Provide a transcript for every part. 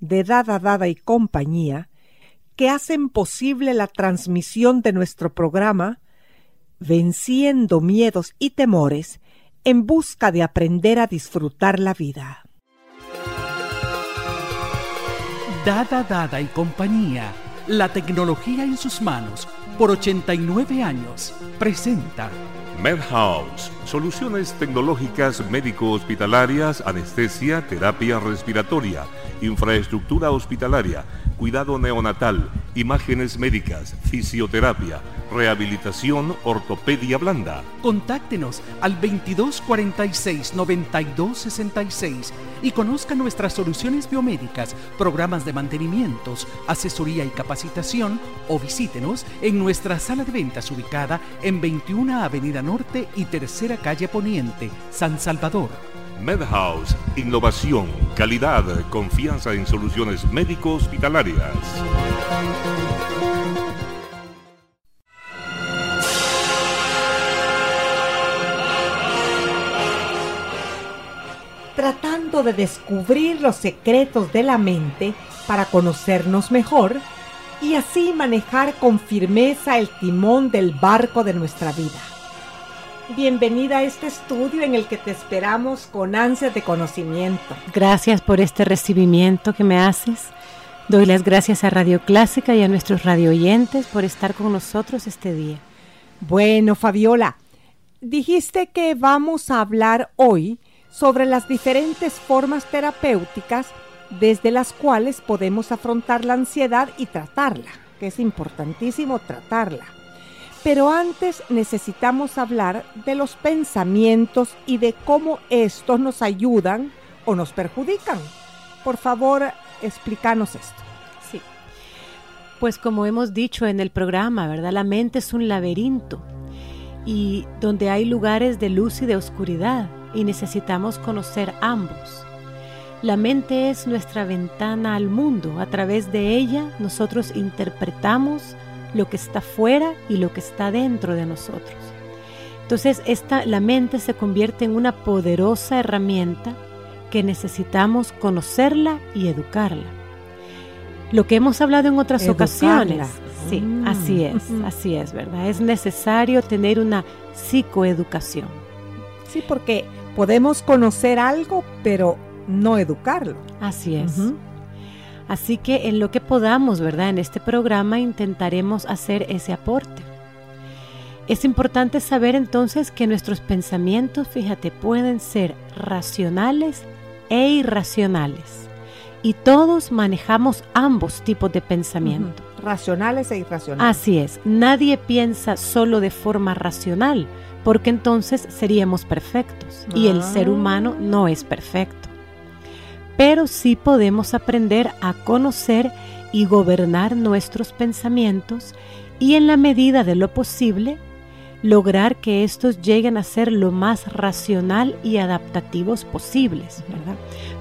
de Dada Dada y compañía que hacen posible la transmisión de nuestro programa Venciendo miedos y temores en busca de aprender a disfrutar la vida. Dada Dada y compañía, la tecnología en sus manos, por 89 años, presenta MedHouse, soluciones tecnológicas médico-hospitalarias, anestesia, terapia respiratoria, infraestructura hospitalaria, cuidado neonatal, imágenes médicas, fisioterapia, rehabilitación, ortopedia blanda. Contáctenos al 2246-9266 y conozca nuestras soluciones biomédicas, programas de mantenimientos, asesoría y capacitación o visítenos en nuestra sala de ventas ubicada en 21 Avenida Norte y Tercera Calle Poniente, San Salvador. MedHouse, innovación, calidad, confianza en soluciones médico-hospitalarias. Tratando de descubrir los secretos de la mente para conocernos mejor y así manejar con firmeza el timón del barco de nuestra vida. Bienvenida a este estudio en el que te esperamos con ansias de conocimiento. Gracias por este recibimiento que me haces. Doy las gracias a Radio Clásica y a nuestros radio oyentes por estar con nosotros este día. Bueno, Fabiola, dijiste que vamos a hablar hoy sobre las diferentes formas terapéuticas desde las cuales podemos afrontar la ansiedad y tratarla, que es importantísimo tratarla. Pero antes necesitamos hablar de los pensamientos y de cómo estos nos ayudan o nos perjudican. Por favor, explícanos esto. Sí. Pues como hemos dicho en el programa, ¿verdad? La mente es un laberinto y donde hay lugares de luz y de oscuridad y necesitamos conocer ambos. La mente es nuestra ventana al mundo. A través de ella nosotros interpretamos lo que está fuera y lo que está dentro de nosotros. Entonces, esta, la mente se convierte en una poderosa herramienta que necesitamos conocerla y educarla. Lo que hemos hablado en otras Educarla. ocasiones. Sí, Mm. así es, así es, ¿verdad? Es necesario tener una psicoeducación. Sí, porque podemos conocer algo, pero no educarlo. Así es. Así que en lo que podamos, ¿verdad? En este programa intentaremos hacer ese aporte. Es importante saber entonces que nuestros pensamientos, fíjate, pueden ser racionales e irracionales. Y todos manejamos ambos tipos de pensamiento. Racionales e irracionales. Así es, nadie piensa solo de forma racional, porque entonces seríamos perfectos y el ser Ah. humano no es perfecto. Pero sí podemos aprender a conocer y gobernar nuestros pensamientos y en la medida de lo posible lograr que estos lleguen a ser lo más racional y adaptativos posibles, ¿verdad?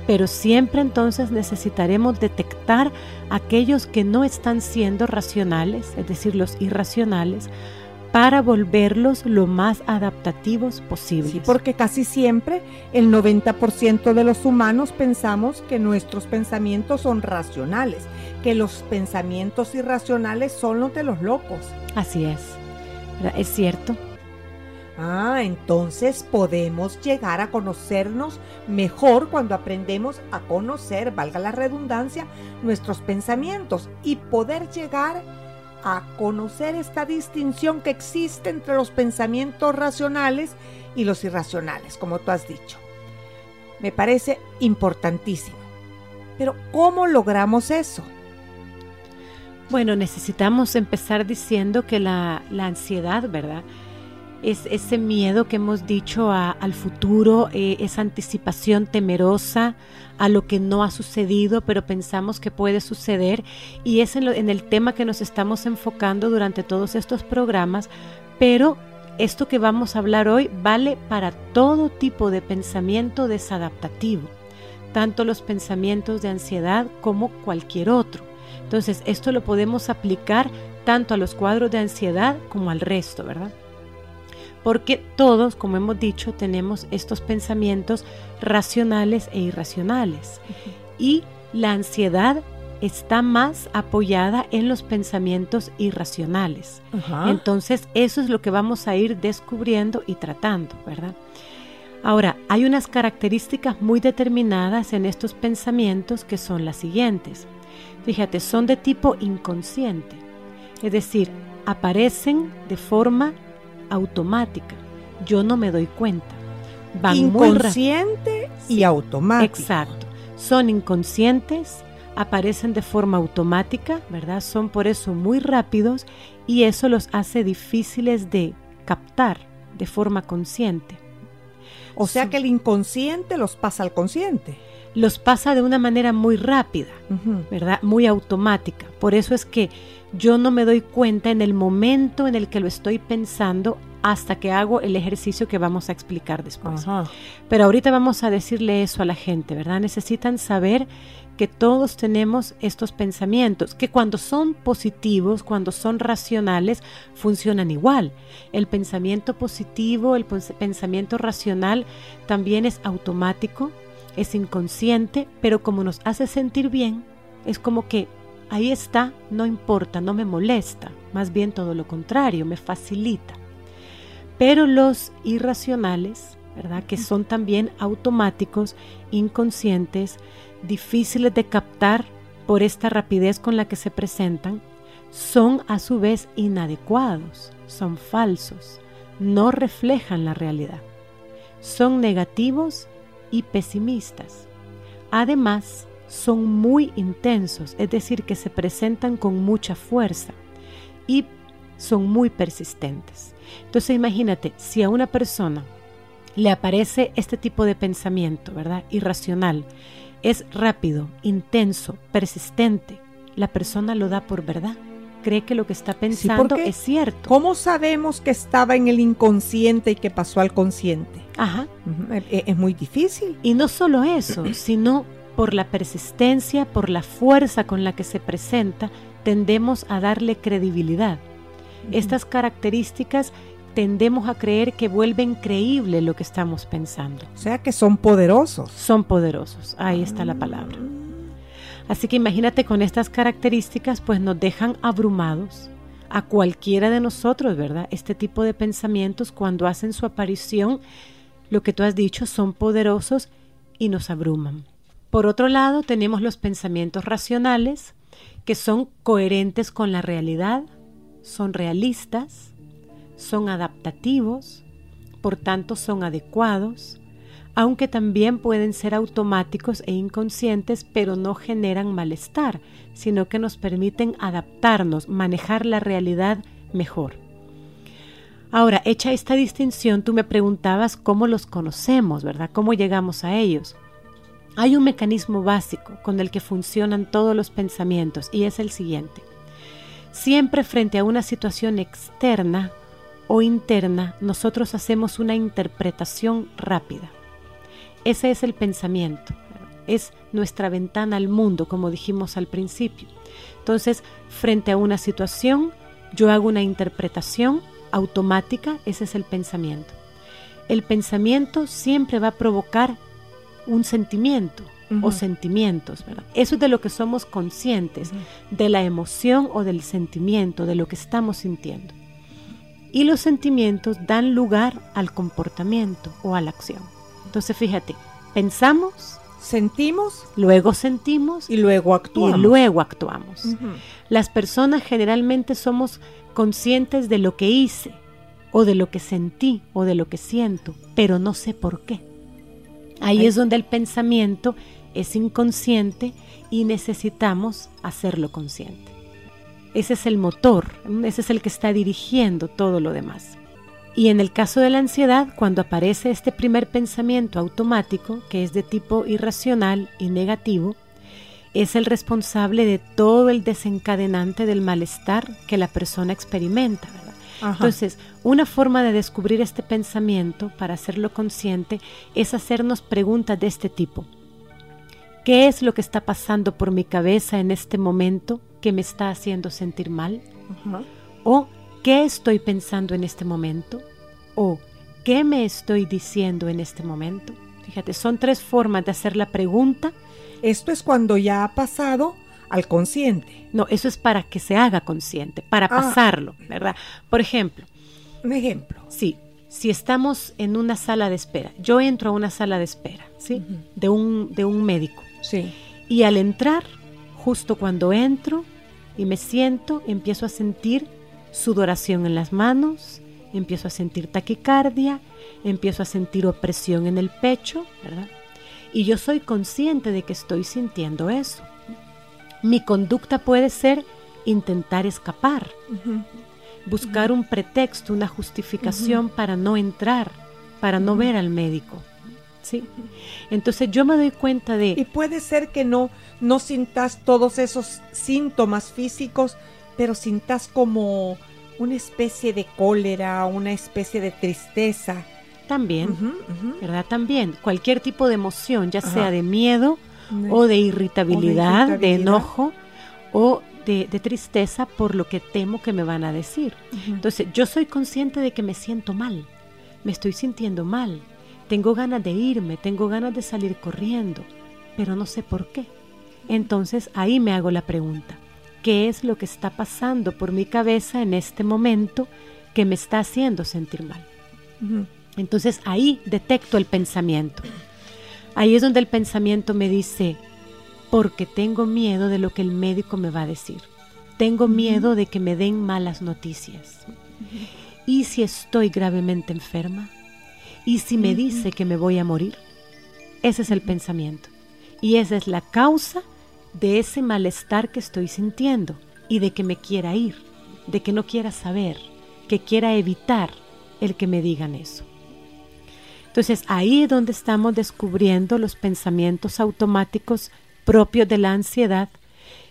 Pero siempre entonces necesitaremos detectar aquellos que no están siendo racionales, es decir, los irracionales, para volverlos lo más adaptativos posibles. Sí, porque casi siempre el 90% de los humanos pensamos que nuestros pensamientos son racionales, que los pensamientos irracionales son los de los locos. Así es, es cierto. Ah, entonces podemos llegar a conocernos mejor cuando aprendemos a conocer, valga la redundancia, nuestros pensamientos y poder llegar a conocer esta distinción que existe entre los pensamientos racionales y los irracionales, como tú has dicho. Me parece importantísimo. Pero ¿cómo logramos eso? Bueno, necesitamos empezar diciendo que la, la ansiedad, ¿verdad? Es ese miedo que hemos dicho al futuro, eh, esa anticipación temerosa a lo que no ha sucedido, pero pensamos que puede suceder. Y es en, en el tema que nos estamos enfocando durante todos estos programas, pero esto que vamos a hablar hoy vale para todo tipo de pensamiento desadaptativo, tanto los pensamientos de ansiedad como cualquier otro. Entonces, esto lo podemos aplicar tanto a los cuadros de ansiedad como al resto, ¿verdad? Porque todos, como hemos dicho, tenemos estos pensamientos racionales e irracionales. Y la ansiedad está más apoyada en los pensamientos irracionales. Entonces, eso es lo que vamos a ir descubriendo y tratando, ¿verdad? Ahora, hay unas características muy determinadas en estos pensamientos que son las siguientes. Fíjate, son de tipo inconsciente, es decir, aparecen de forma automática. Yo no me doy cuenta. Van Inconsciente y automático. Exacto. Son inconscientes, aparecen de forma automática, ¿verdad? Son por eso muy rápidos y eso los hace difíciles de captar de forma consciente. O sea que el inconsciente los pasa al consciente. Los pasa de una manera muy rápida, ¿verdad? Muy automática. Por eso es que yo no me doy cuenta en el momento en el que lo estoy pensando hasta que hago el ejercicio que vamos a explicar después. Pero ahorita vamos a decirle eso a la gente, ¿verdad? Necesitan saber que todos tenemos estos pensamientos, que cuando son positivos, cuando son racionales, funcionan igual. El pensamiento positivo, el pensamiento racional también es automático, es inconsciente, pero como nos hace sentir bien, es como que ahí está, no importa, no me molesta, más bien todo lo contrario, me facilita. Pero los irracionales, ¿verdad? Que son también automáticos, inconscientes, difíciles de captar por esta rapidez con la que se presentan, son a su vez inadecuados, son falsos, no reflejan la realidad. Son negativos y pesimistas. Además, son muy intensos, es decir, que se presentan con mucha fuerza y son muy persistentes. Entonces imagínate, si a una persona le aparece este tipo de pensamiento, ¿verdad? Irracional, es rápido, intenso, persistente, la persona lo da por verdad. Cree que lo que está pensando es cierto. ¿Cómo sabemos que estaba en el inconsciente y que pasó al consciente? Ajá. es, es muy difícil. Y no solo eso, sino por la persistencia, por la fuerza con la que se presenta, tendemos a darle credibilidad. Estas características tendemos a creer que vuelven creíble lo que estamos pensando. O sea que son poderosos. Son poderosos, ahí está la palabra. Así que imagínate con estas características, pues nos dejan abrumados a cualquiera de nosotros, ¿verdad? Este tipo de pensamientos cuando hacen su aparición, lo que tú has dicho, son poderosos y nos abruman. Por otro lado, tenemos los pensamientos racionales, que son coherentes con la realidad, son realistas, son adaptativos, por tanto son adecuados, aunque también pueden ser automáticos e inconscientes, pero no generan malestar, sino que nos permiten adaptarnos, manejar la realidad mejor. Ahora, hecha esta distinción, tú me preguntabas cómo los conocemos, ¿verdad? ¿Cómo llegamos a ellos? Hay un mecanismo básico con el que funcionan todos los pensamientos y es el siguiente. Siempre frente a una situación externa o interna, nosotros hacemos una interpretación rápida. Ese es el pensamiento, es nuestra ventana al mundo, como dijimos al principio. Entonces, frente a una situación, yo hago una interpretación automática, ese es el pensamiento. El pensamiento siempre va a provocar un sentimiento o sentimientos, ¿verdad? Eso es de lo que somos conscientes, de la emoción o del sentimiento, de lo que estamos sintiendo. Y los sentimientos dan lugar al comportamiento o a la acción. Entonces fíjate, pensamos, Sentimos luego sentimos y luego actuamos. y luego actuamos. Las personas generalmente somos conscientes de lo que hice o de lo que sentí o de lo que siento, pero no sé por qué. Ahí Ay. es donde el pensamiento es inconsciente y necesitamos hacerlo consciente. Ese es el motor, ese es el que está dirigiendo todo lo demás. Y en el caso de la ansiedad, cuando aparece este primer pensamiento automático, que es de tipo irracional y negativo, es el responsable de todo el desencadenante del malestar que la persona experimenta. Entonces, una forma de descubrir este pensamiento para hacerlo consciente es hacernos preguntas de este tipo. ¿Qué es lo que está pasando por mi cabeza en este momento que me está haciendo sentir mal? ¿O qué estoy pensando en este momento? ¿O qué me estoy diciendo en este momento? Fíjate, son tres formas de hacer la pregunta. Esto es cuando ya ha pasado al consciente. No, eso es para que se haga consciente, para Ah. pasarlo, ¿verdad? Por ejemplo, Un ejemplo. Sí, si estamos en una sala de espera, yo entro a una sala de espera, ¿sí? De, un, de un médico. Sí. Y al entrar, justo cuando entro y me siento, empiezo a sentir sudoración en las manos, empiezo a sentir taquicardia, empiezo a sentir opresión en el pecho, ¿verdad? Y yo soy consciente de que estoy sintiendo eso. Mi conducta puede ser intentar escapar, buscar un pretexto, una justificación para no entrar, para no ver al médico. ¿Sí? Entonces yo me doy cuenta Y de, puede ser que no, no sintas todos esos síntomas físicos, pero sintas como una especie de cólera, una especie de tristeza. también. ¿verdad? También, cualquier tipo de emoción, ya Ajá. sea de miedo o de irritabilidad, de, irritabilidad. enojo o de, de tristeza por lo que temo que me van a decir. Entonces yo soy consciente de que me siento mal, me estoy sintiendo mal, tengo ganas de irme, tengo ganas de salir corriendo, pero no sé por qué. Entonces ahí me hago la pregunta, ¿qué es lo que está pasando por mi cabeza en este momento que me está haciendo sentir mal? Entonces ahí detecto el pensamiento. Ahí es donde el pensamiento me dice, porque tengo miedo de lo que el médico me va a decir. Tengo miedo de que me den malas noticias. ¿Y si estoy gravemente enferma? ¿Y si me dice que me voy a morir? Ese es el pensamiento. Y esa es la causa de ese malestar que estoy sintiendo y de que me quiera ir, de que no quiera saber, que quiera evitar el que me digan eso. Entonces ahí es donde estamos descubriendo los pensamientos automáticos propios de la ansiedad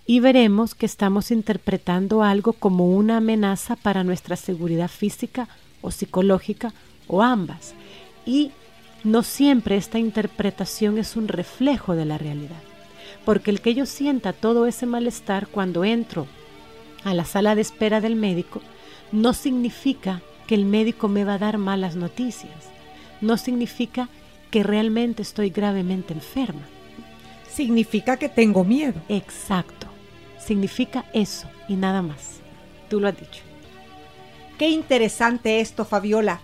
y veremos que estamos interpretando algo como una amenaza para nuestra seguridad física o psicológica o ambas. Y no siempre esta interpretación es un reflejo de la realidad, porque el que yo sienta todo ese malestar cuando entro a la sala de espera del médico no significa que el médico me va a dar malas noticias, no significa que realmente estoy gravemente enferma. Significa que tengo miedo. Exacto, significa eso y nada más. Tú lo has dicho. Qué interesante esto, Fabiola,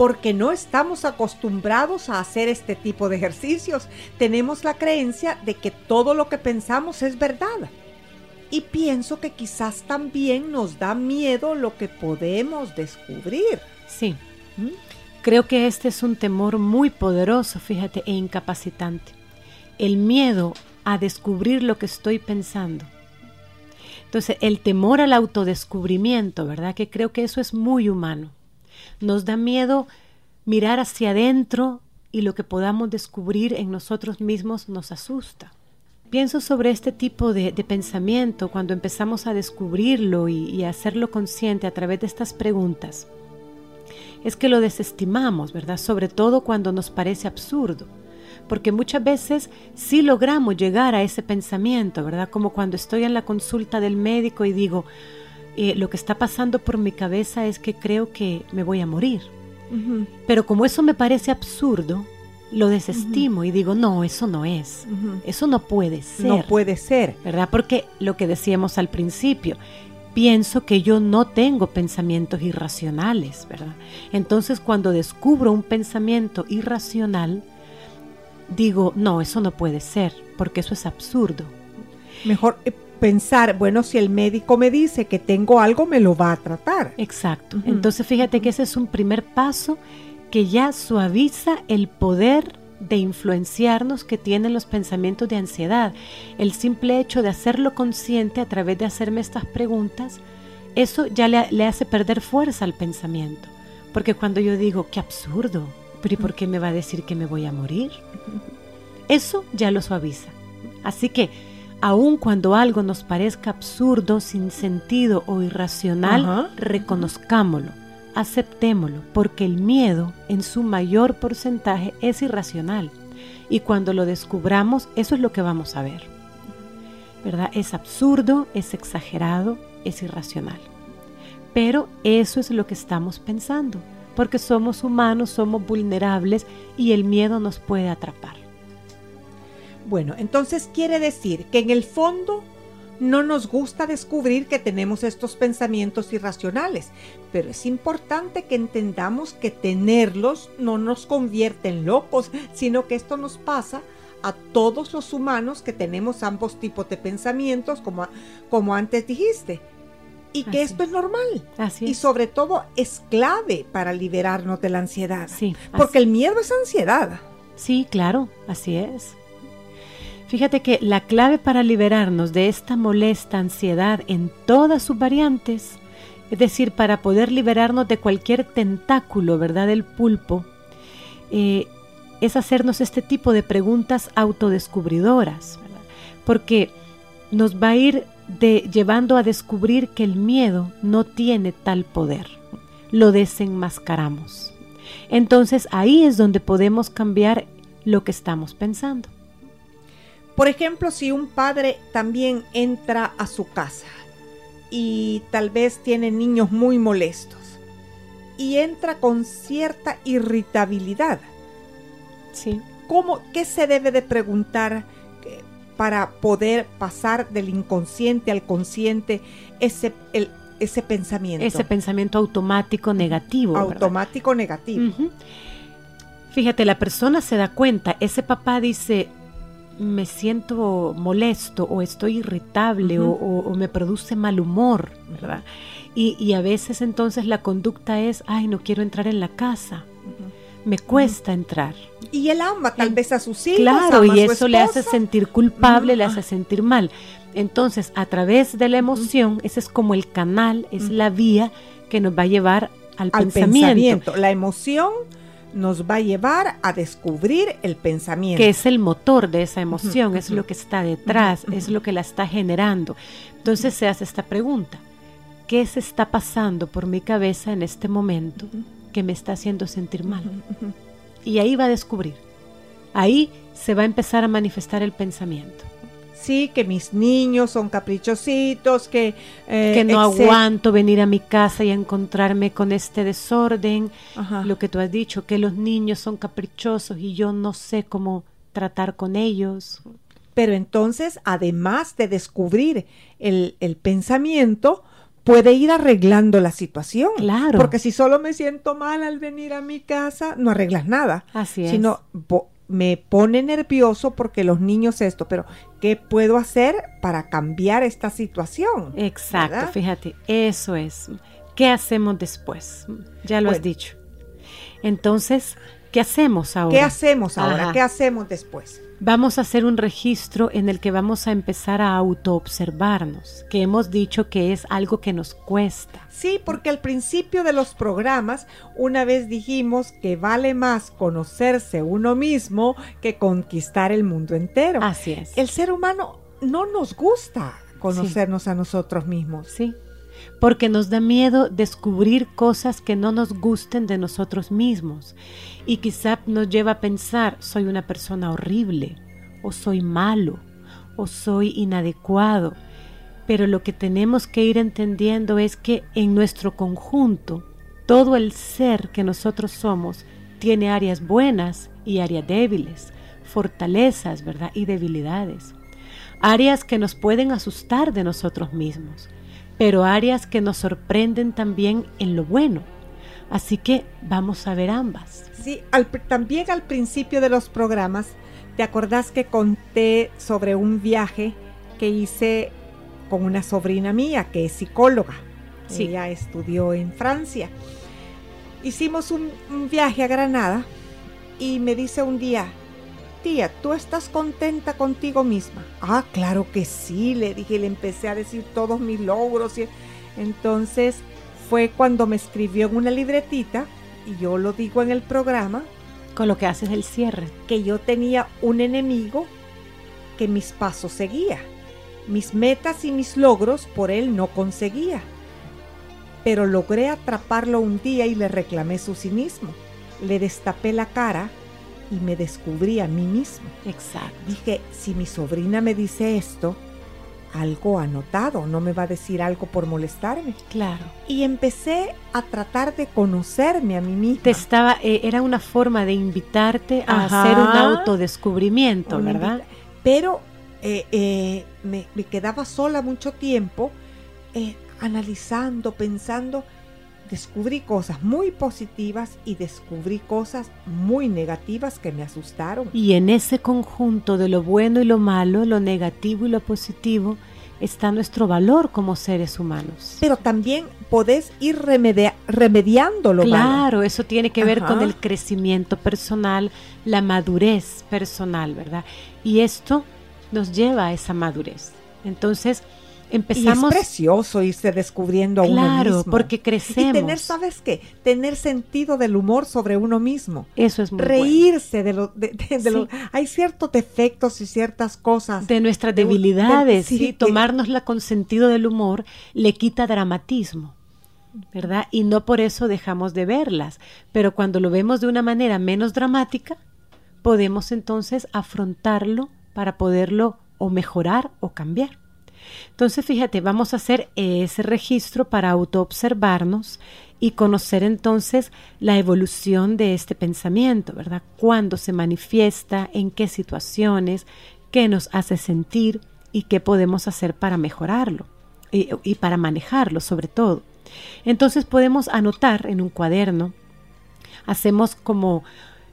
porque no estamos acostumbrados a hacer este tipo de ejercicios. Tenemos la creencia de que todo lo que pensamos es verdad. Y pienso que quizás también nos da miedo lo que podemos descubrir. Sí, ¿Mm? creo que este es un temor muy poderoso, fíjate, e incapacitante. El miedo a descubrir lo que estoy pensando. Entonces, el temor al autodescubrimiento, ¿verdad? Que creo que eso es muy humano. Nos da miedo mirar hacia adentro y lo que podamos descubrir en nosotros mismos nos asusta. Pienso sobre este tipo de, pensamiento cuando empezamos a descubrirlo y, y a hacerlo consciente a través de estas preguntas. Es que lo desestimamos, ¿verdad? Sobre todo cuando nos parece absurdo. Porque muchas veces sí logramos llegar a ese pensamiento, ¿verdad? Como cuando estoy en la consulta del médico y digo, eh, lo que está pasando por mi cabeza es que creo que me voy a morir. Pero como eso me parece absurdo, lo desestimo y digo, no, eso no es. Eso no puede ser. No puede ser. ¿Verdad? Porque lo que decíamos al principio, pienso que yo no tengo pensamientos irracionales, ¿verdad? Entonces cuando descubro un pensamiento irracional, digo, no, eso no puede ser, porque eso es absurdo. Mejor eh, pensar, bueno, si el médico me dice que tengo algo, me lo va a tratar. Exacto. Entonces fíjate que ese es un primer paso que ya suaviza el poder de influenciarnos que tienen los pensamientos de ansiedad. El simple hecho de hacerlo consciente a través de hacerme estas preguntas, eso ya le, hace perder fuerza al pensamiento. Porque cuando yo digo, qué absurdo, pero ¿y por qué me va a decir que me voy a morir? Eso ya lo suaviza. Así que, aun cuando algo nos parezca absurdo, sin sentido o irracional, reconozcámoslo aceptémoslo, porque el miedo en su mayor porcentaje es irracional. Y cuando lo descubramos, eso es lo que vamos a ver. ¿Verdad? Es absurdo, es exagerado, es irracional. Pero eso es lo que estamos pensando, porque somos humanos, somos vulnerables y el miedo nos puede atrapar. Bueno, entonces quiere decir que en el fondo no nos gusta descubrir que tenemos estos pensamientos irracionales, pero es importante que entendamos que tenerlos no nos convierte en locos, sino que esto nos pasa a todos los humanos que tenemos ambos tipos de pensamientos, como, como antes dijiste. Y que esto es normal. Así Y sobre todo es clave para liberarnos de la ansiedad. Sí, porque el miedo es ansiedad. Sí, claro, así es. Fíjate que la clave para liberarnos de esta molesta ansiedad en todas sus variantes, es decir, para poder liberarnos de cualquier tentáculo, ¿verdad?, del pulpo, eh, es hacernos este tipo de preguntas autodescubridoras, porque nos va a ir de, llevando a descubrir que el miedo no tiene tal poder. Lo desenmascaramos. Entonces ahí es donde podemos cambiar lo que estamos pensando. Por ejemplo, si un padre también entra a su casa y tal vez tiene niños muy molestos y entra con cierta irritabilidad. Sí. ¿Cómo, ¿Qué se debe de preguntar para poder pasar del inconsciente al consciente ese, ese pensamiento? Ese pensamiento automático negativo. Automático negativo. Fíjate, la persona se da cuenta, ese papá dice, me siento molesto o estoy irritable o, me produce mal humor, ¿verdad? Y, a veces entonces la conducta es, ay, no quiero entrar en la casa, me cuesta entrar. Y él ama tal vez a sus hijos. Claro, y eso le hace sentir culpable, le hace sentir mal. Entonces, a través de la emoción, ese es como el canal, es la vía que nos va a llevar al, pensamiento. La emoción nos va a llevar a descubrir el pensamiento. Que es el motor de esa emoción, es lo que está detrás, es lo que la está generando. Entonces se hace esta pregunta, ¿qué se está pasando por mi cabeza en este momento que me está haciendo sentir mal? Y ahí va a descubrir, ahí se va a empezar a manifestar el pensamiento sí, que mis niños son caprichositos, que... Eh, que no aguanto venir a mi casa y encontrarme con este desorden, lo que tú has dicho, que los niños son caprichosos y yo no sé cómo tratar con ellos. Pero entonces, además de descubrir el, el pensamiento, puede ir arreglando la situación. Claro. Porque si solo me siento mal al venir a mi casa, no arreglas nada. Así es. Sino me pone nervioso porque los niños esto, pero ¿qué puedo hacer para cambiar esta situación? Exacto, fíjate, eso es. ¿Qué hacemos después? Ya lo has dicho. Entonces, ¿qué hacemos ahora? ¿Qué hacemos ahora? ¿Qué hacemos después? Vamos a hacer un registro en el que vamos a empezar a autoobservarnos, que hemos dicho que es algo que nos cuesta. Sí, porque al principio de los programas una vez dijimos que vale más conocerse uno mismo que conquistar el mundo entero. Así es. El ser humano no nos gusta conocernos a nosotros mismos. Sí. Porque nos da miedo descubrir cosas que no nos gusten de nosotros mismos y quizá nos lleva a pensar, soy una persona horrible, o soy malo, o soy inadecuado. Pero lo que tenemos que ir entendiendo es que en nuestro conjunto, todo el ser que nosotros somos tiene áreas buenas y áreas débiles, fortalezas, ¿verdad? Y debilidades. Áreas que nos pueden asustar de nosotros mismos, pero áreas que nos sorprenden también en lo bueno. Así que vamos a ver ambas. Sí, también al principio de los programas, ¿te acordás que conté sobre un viaje que hice con una sobrina mía que es psicóloga? Sí. Ella estudió en Francia. Hicimos un, un viaje a Granada y me dice un día, tía, ¿tú estás contenta contigo misma? Ah, claro que sí, le dije, le empecé a decir todos mis logros. Y entonces fue cuando me escribió en una libretita, y yo lo digo en el programa. Con lo que haces el cierre. Que yo tenía un enemigo que mis pasos seguía. Mis metas y mis logros por él no conseguía. Pero logré atraparlo un día y le reclamé su cinismo. Le destapé la cara y me descubrí a mí mismo. Exacto. Dije, si mi sobrina me dice esto, algo anotado, no me va a decir algo por molestarme. Claro. Y empecé a tratar de conocerme a mí misma. Te estaba, eh, era una forma de invitarte a hacer un autodescubrimiento, ¿verdad? Pero eh, eh, me, me, quedaba sola mucho tiempo analizando, pensando descubrí cosas muy positivas y descubrí cosas muy negativas que me asustaron. Y en ese conjunto de lo bueno y lo malo, lo negativo y lo positivo, está nuestro valor como seres humanos. Pero también podés ir remediando lo Claro, eso tiene que ver con el crecimiento personal, la madurez personal, ¿verdad? Y esto nos lleva a esa madurez. Entonces, empezamos. Y es precioso irse descubriendo a uno mismo. Claro, porque crecemos. Y tener, ¿sabes qué? Tener sentido del humor sobre uno mismo. Eso es muy Reírse de lo. De, hay ciertos defectos y ciertas cosas. De nuestras debilidades. sí, tomárnosla con sentido del humor le quita dramatismo. ¿Verdad? Y no por eso dejamos de verlas. Pero cuando lo vemos de una manera menos dramática, podemos entonces afrontarlo para poderlo o mejorar o cambiar. Entonces, fíjate, vamos a hacer ese registro para autoobservarnos y conocer entonces la evolución de este pensamiento, ¿verdad? Cuándo se manifiesta, en qué situaciones, qué nos hace sentir y qué podemos hacer para mejorarlo y, para manejarlo sobre todo. Entonces podemos anotar en un cuaderno, hacemos como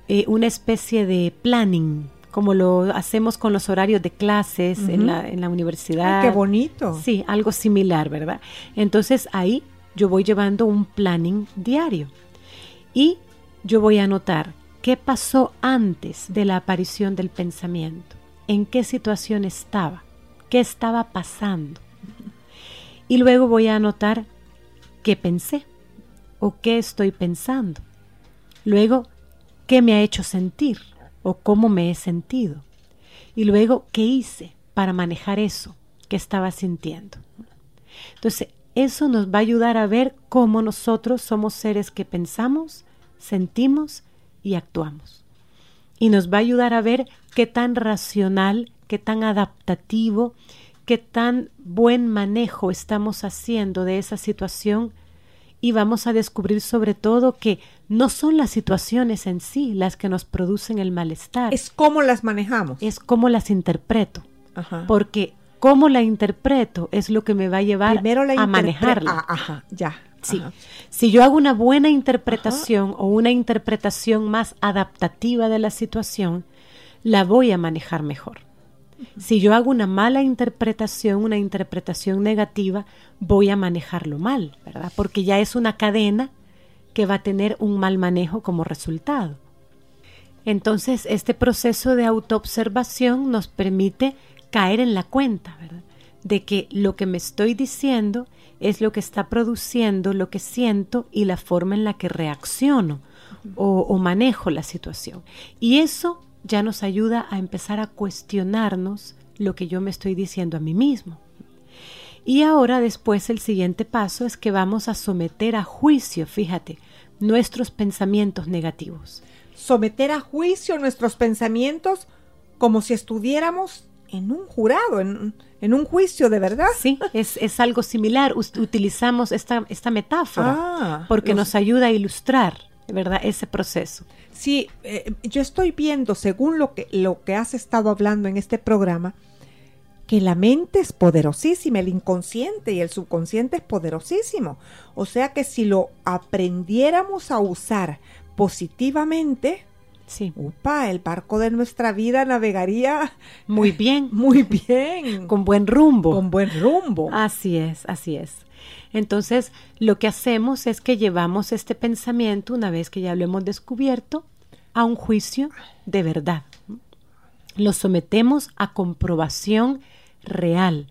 eh, una especie de planning, como lo hacemos con los horarios de clases en, la, en la universidad. qué bonito. Sí, algo similar, ¿verdad? Entonces ahí yo voy llevando un planning diario y yo voy a anotar qué pasó antes de la aparición del pensamiento, en qué situación estaba, qué estaba pasando. Y luego voy a anotar qué pensé o qué estoy pensando. Luego, qué me ha hecho sentir o cómo me he sentido. Y luego, ¿qué hice para manejar eso que estaba sintiendo? Entonces, eso nos va a ayudar a ver cómo nosotros somos seres que pensamos, sentimos y actuamos. Y nos va a ayudar a ver qué tan racional, qué tan adaptativo, qué tan buen manejo estamos haciendo de esa situación y vamos a descubrir sobre todo que no son las situaciones en sí las que nos producen el malestar. Es cómo las manejamos. Es cómo las interpreto. Porque cómo la interpreto es lo que me va a llevar a manejarla. Ah, ajá, ya. Sí. Si yo hago una buena interpretación o una interpretación más adaptativa de la situación, la voy a manejar mejor. Si yo hago una mala interpretación, una interpretación negativa, voy a manejarlo mal, ¿verdad? Porque ya es una cadena que va a tener un mal manejo como resultado. Entonces, este proceso de autoobservación nos permite caer en la cuenta, ¿verdad? De que lo que me estoy diciendo es lo que está produciendo lo que siento y la forma en la que reacciono o, o manejo la situación. Y eso ya nos ayuda a empezar a cuestionarnos lo que yo me estoy diciendo a mí mismo. Y ahora después el siguiente paso es que vamos a someter a juicio, fíjate, nuestros pensamientos negativos. Someter a juicio nuestros pensamientos como si estuviéramos en un jurado, en, un juicio de verdad. Sí, es, algo similar. utilizamos esta, esta metáfora ah, porque nos ayuda a ilustrar, ¿verdad?, ese proceso. Sí, eh, yo estoy viendo, según lo que, lo que has estado hablando en este programa, que la mente es poderosísima, el inconsciente y el subconsciente es poderosísimo. O sea que si lo aprendiéramos a usar positivamente, Sí. upa, el barco de nuestra vida navegaría Muy bien. muy bien, Con buen rumbo. con buen rumbo. Así es, así es. Entonces, lo que hacemos es que llevamos este pensamiento, una vez que ya lo hemos descubierto, a un juicio de verdad. Lo sometemos a comprobación real.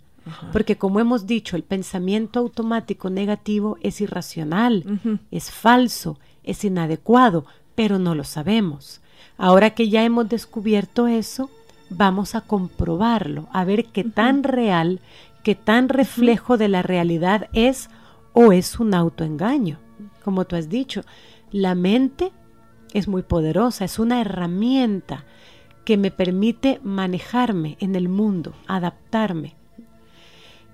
Porque como hemos dicho, el pensamiento automático negativo es irracional, es falso, es inadecuado, pero no lo sabemos. Ahora que ya hemos descubierto eso, vamos a comprobarlo, a ver qué tan real, qué tan reflejo de la realidad es o es un autoengaño. Como tú has dicho, la mente es muy poderosa, es una herramienta que me permite manejarme en el mundo, adaptarme.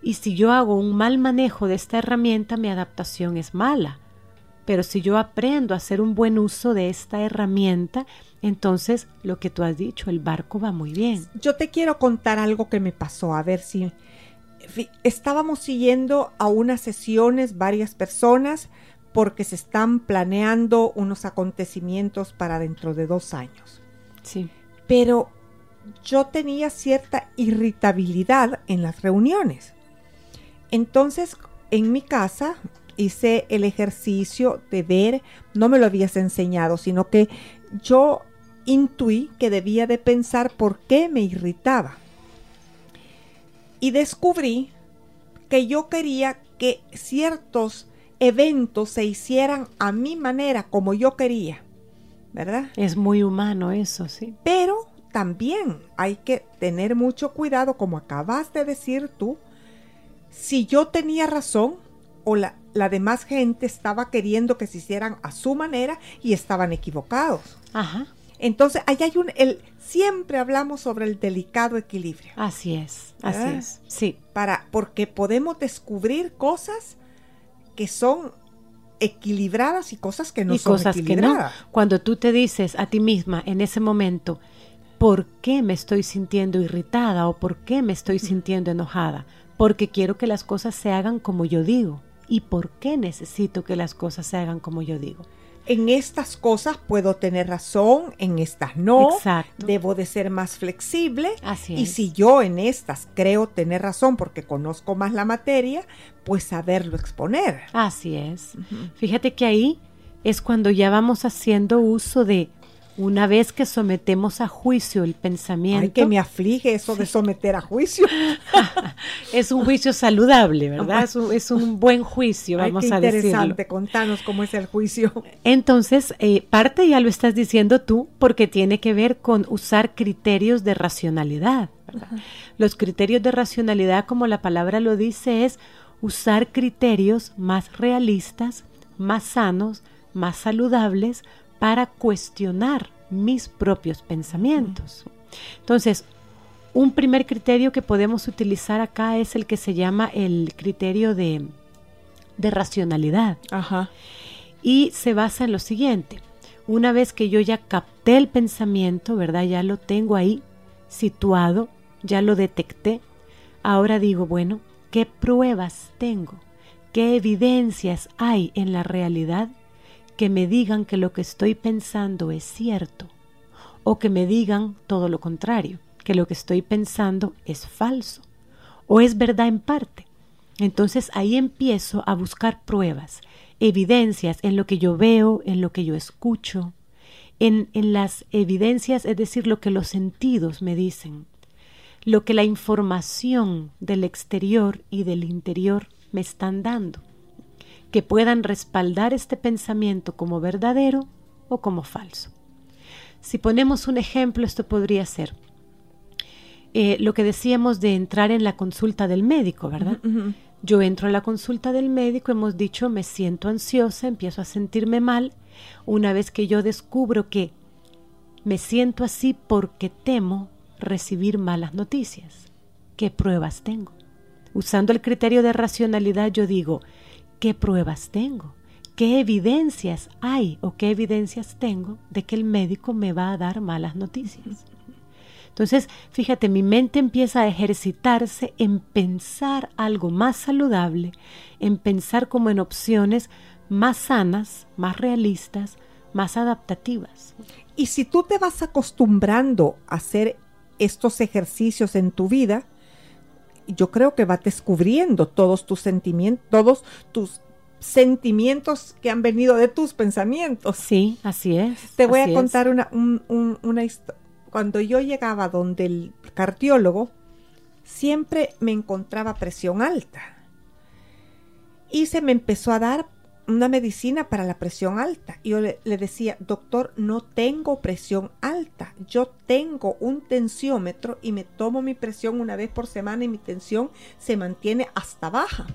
Y si yo hago un mal manejo de esta herramienta, mi adaptación es mala. Pero si yo aprendo a hacer un buen uso de esta herramienta, entonces lo que tú has dicho, el barco va muy bien. Yo te quiero contar algo que me pasó, a ver si estábamos siguiendo a unas sesiones varias personas porque se están planeando unos acontecimientos para dentro de dos años. Sí. Pero yo tenía cierta irritabilidad en las reuniones. Entonces, en mi casa hice el ejercicio de ver, no me lo habías enseñado, sino que yo intuí que debía de pensar por qué me irritaba. Y descubrí que yo quería que ciertos eventos se hicieran a mi manera, como yo quería, ¿verdad? Es muy humano eso, sí. Pero también hay que tener mucho cuidado, como acabas de decir tú, si yo tenía razón o la, la demás gente estaba queriendo que se hicieran a su manera y estaban equivocados. Ajá. Entonces, ahí hay un, el, siempre hablamos sobre el delicado equilibrio, Así es, así es. Sí, para, porque podemos descubrir cosas que son equilibradas y cosas que no y son cosas que no. equilibradas. Cuando tú te dices a ti misma en ese momento, ¿por qué me estoy sintiendo irritada o por qué me estoy sintiendo enojada? Porque quiero que las cosas se hagan como yo digo. ¿Y por qué necesito que las cosas se hagan como yo digo? En estas cosas puedo tener razón, en estas no. Exacto. Debo de ser más flexible. Así Y es. si yo en estas creo tener razón porque conozco más la materia, pues saberlo exponer. Así es. Fíjate que ahí es cuando ya vamos haciendo uso de una vez que sometemos a juicio el pensamiento. Ay, que me aflige eso de someter a juicio. Es un juicio saludable, ¿verdad? Es un, es un buen juicio, Ay, vamos qué a decirlo. interesante. Contanos cómo es el juicio. Entonces, eh, parte ya lo estás diciendo tú porque tiene que ver con usar criterios de racionalidad. ¿verdad? Los criterios de racionalidad, como la palabra lo dice, es usar criterios más realistas, más sanos, más saludables para cuestionar mis propios pensamientos. Entonces, un primer criterio que podemos utilizar acá es el que se llama el criterio de, de racionalidad Ajá. y se basa en lo siguiente. Una vez que yo ya capté el pensamiento, ¿verdad? Ya lo tengo ahí situado, ya lo detecté. Ahora digo, bueno, ¿qué pruebas tengo? ¿Qué evidencias hay en la realidad que me digan que lo que estoy pensando es cierto? O que me digan todo lo contrario, que lo que estoy pensando es falso o es verdad en parte. Entonces ahí empiezo a buscar pruebas, evidencias en lo que yo veo, en lo que yo escucho, en, en las evidencias, es decir, lo que los sentidos me dicen, lo que la información del exterior y del interior me están dando, que puedan respaldar este pensamiento como verdadero o como falso. Si ponemos un ejemplo, esto podría ser eh, lo que decíamos de entrar en la consulta del médico, ¿verdad? Yo entro a la consulta del médico, hemos dicho, me siento ansiosa, empiezo a sentirme mal. Una vez que yo descubro que me siento así porque temo recibir malas noticias, ¿qué pruebas tengo? Usando el criterio de racionalidad, yo digo, ¿qué pruebas tengo? ¿Qué evidencias hay o qué evidencias tengo de que el médico me va a dar malas noticias? Entonces, fíjate, mi mente empieza a ejercitarse en pensar algo más saludable, en pensar como en opciones más sanas, más realistas, más adaptativas. Y si tú te vas acostumbrando a hacer estos ejercicios en tu vida, yo creo que vas descubriendo todos tus sentimientos, todos tus sentimientos que han venido de tus pensamientos. Sí, así es. Te voy a es. contar una, un- un- una historia. Cuando yo llegaba donde el cardiólogo, siempre me encontraba presión alta. Y se me empezó a dar una medicina para la presión alta. Y yo le, le decía, doctor, no tengo presión alta. Yo tengo un tensiómetro y me tomo mi presión una vez por semana y mi tensión se mantiene hasta baja.